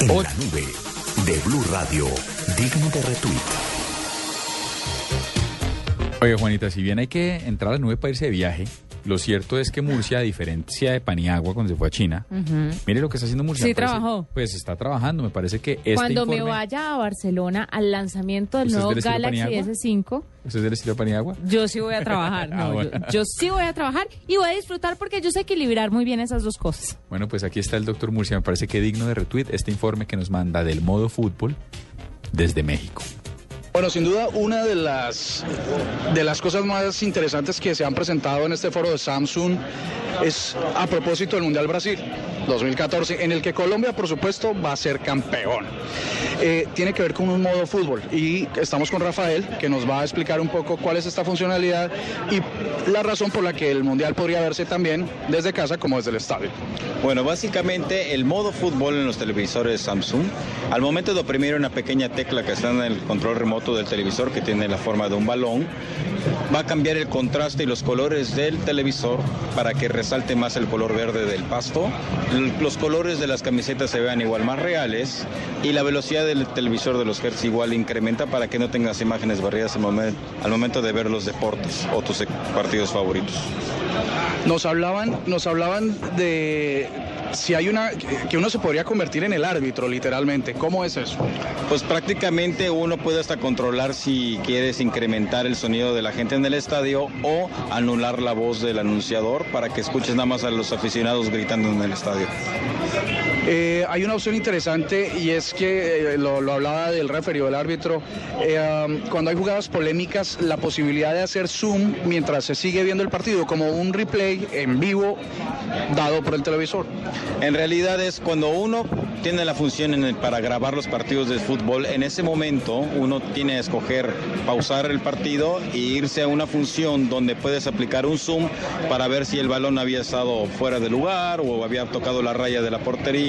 En la nube de Blue Radio, digno de retweet. Oye, Juanita, si bien hay que entrar a la nube para irse de viaje, lo cierto es que Murcia, a diferencia de Paniagua cuando se fue a China, mire lo que está haciendo Murcia. Sí, parece- trabajó. Pues está trabajando, me parece que este Cuando me vaya a Barcelona al lanzamiento del ¿Usted es nuevo del Galaxy Paniagua? S5, ¿Usted es del estilo Paniagua? yo sí voy a trabajar. Ah, no, bueno. yo, yo sí voy a trabajar y voy a disfrutar porque yo sé equilibrar muy bien esas dos cosas. Bueno, pues aquí está el doctor Murcia, me parece que digno de retweet este informe que nos manda del modo fútbol desde México. Bueno, sin duda, una de las, de las cosas más interesantes que se han presentado en este foro de Samsung es a propósito del Mundial Brasil 2014, en el que Colombia, por supuesto, va a ser campeón. Eh, tiene que ver con un modo fútbol y estamos con Rafael, que nos va a explicar un poco cuál es esta funcionalidad y la razón por la que el Mundial podría verse también desde casa como desde el estadio. Bueno, básicamente el modo fútbol en los televisores Samsung, al momento de oprimir una pequeña tecla que está en el control remoto del televisor que tiene la forma de un balón, va a cambiar el contraste y los colores del televisor para que resalte más el color verde del pasto, los colores de las camisetas se vean igual más reales y la velocidad del televisor de los hertz igual incrementa para que no tengas imágenes barridas al al momento de ver los deportes o tus e- partidos favoritos. Nos hablaban, nos hablaban de si hay una que uno se podría convertir en el árbitro, literalmente. ¿Cómo es eso? Pues prácticamente uno puede hasta controlar si quieres incrementar el sonido de la gente en el estadio o anular la voz del anunciador para que escuches nada más a los aficionados gritando en el estadio. Eh, hay una opción interesante y es que eh, lo, hablaba del referee o del árbitro. eh, cuando hay jugadas polémicas, la posibilidad de hacer zoom mientras se sigue viendo el partido, como un replay en vivo dado por el televisor. En realidad es cuando uno tiene la función para grabar los partidos de fútbol, en ese momento uno tiene que escoger pausar el partido e irse a una función donde puedes aplicar un zoom para ver si el balón había estado fuera de lugar o había tocado la raya de la portería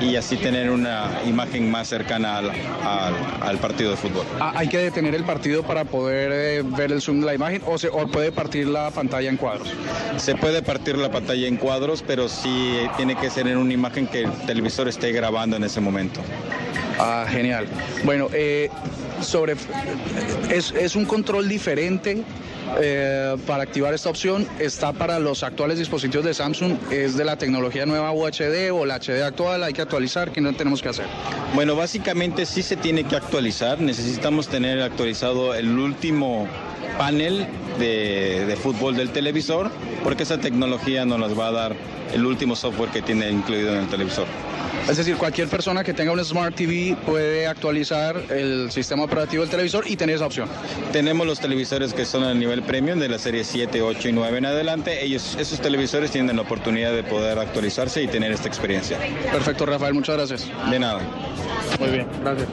y así tener una imagen más cercana al, al- al partido de fútbol. Ah, hay que detener el partido para poder eh, ver el zoom de la imagen o, se, o puede partir la pantalla en cuadros. Se puede partir la pantalla en cuadros, pero sí tiene que ser en una imagen que el televisor esté grabando en ese momento. Ah, genial. Bueno, eh, sobre es, es un control diferente eh, para activar esta opción. Está para los actuales dispositivos de Samsung. Es de la tecnología nueva UHD o la HD actual. Hay que actualizar. ¿Qué no tenemos que hacer? Bueno, básicamente sí se tiene que actualizar. Necesitamos tener actualizado el último panel de, de fútbol del televisor, porque esa tecnología nos las va a dar el último software que tiene incluido en el televisor. Es decir, cualquier persona que tenga un Smart TV puede actualizar el sistema operativo del televisor y tener esa opción. Tenemos los televisores que son a nivel premium de la serie 7, 8 y 9 en adelante. Ellos, esos televisores tienen la oportunidad de poder actualizarse y tener esta experiencia. Perfecto, Rafael. Muchas gracias. De nada. Muy bien. Gracias.